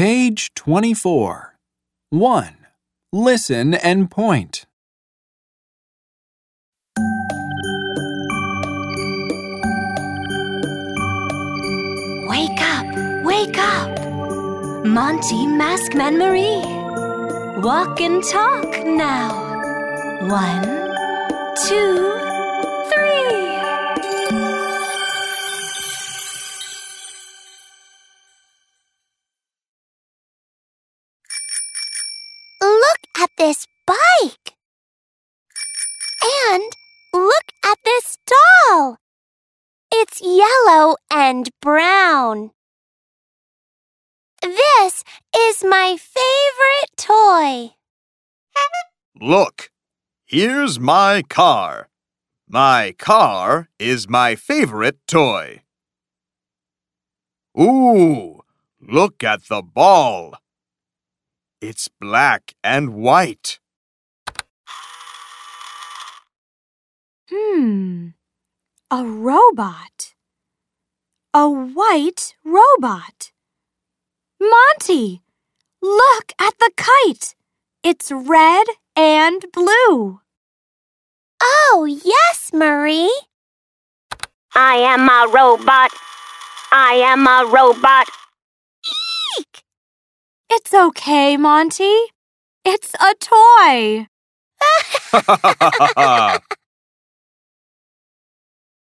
Page 24. 1. Listen and point. Wake up, wake up. Monty, Maskman Marie. Walk and talk now. One, two, this bike. And look at this doll. It's yellow and brown. This is my favorite toy. Look, here's my car. My car is my favorite toy. Ooh, look at the ball. It's black and white. Hmm. A robot. A white robot. Monty, look at the kite. It's red and blue. Oh, yes, Marie. I am a robot. I am a robot. Eek! It's okay, Monty. It's a toy.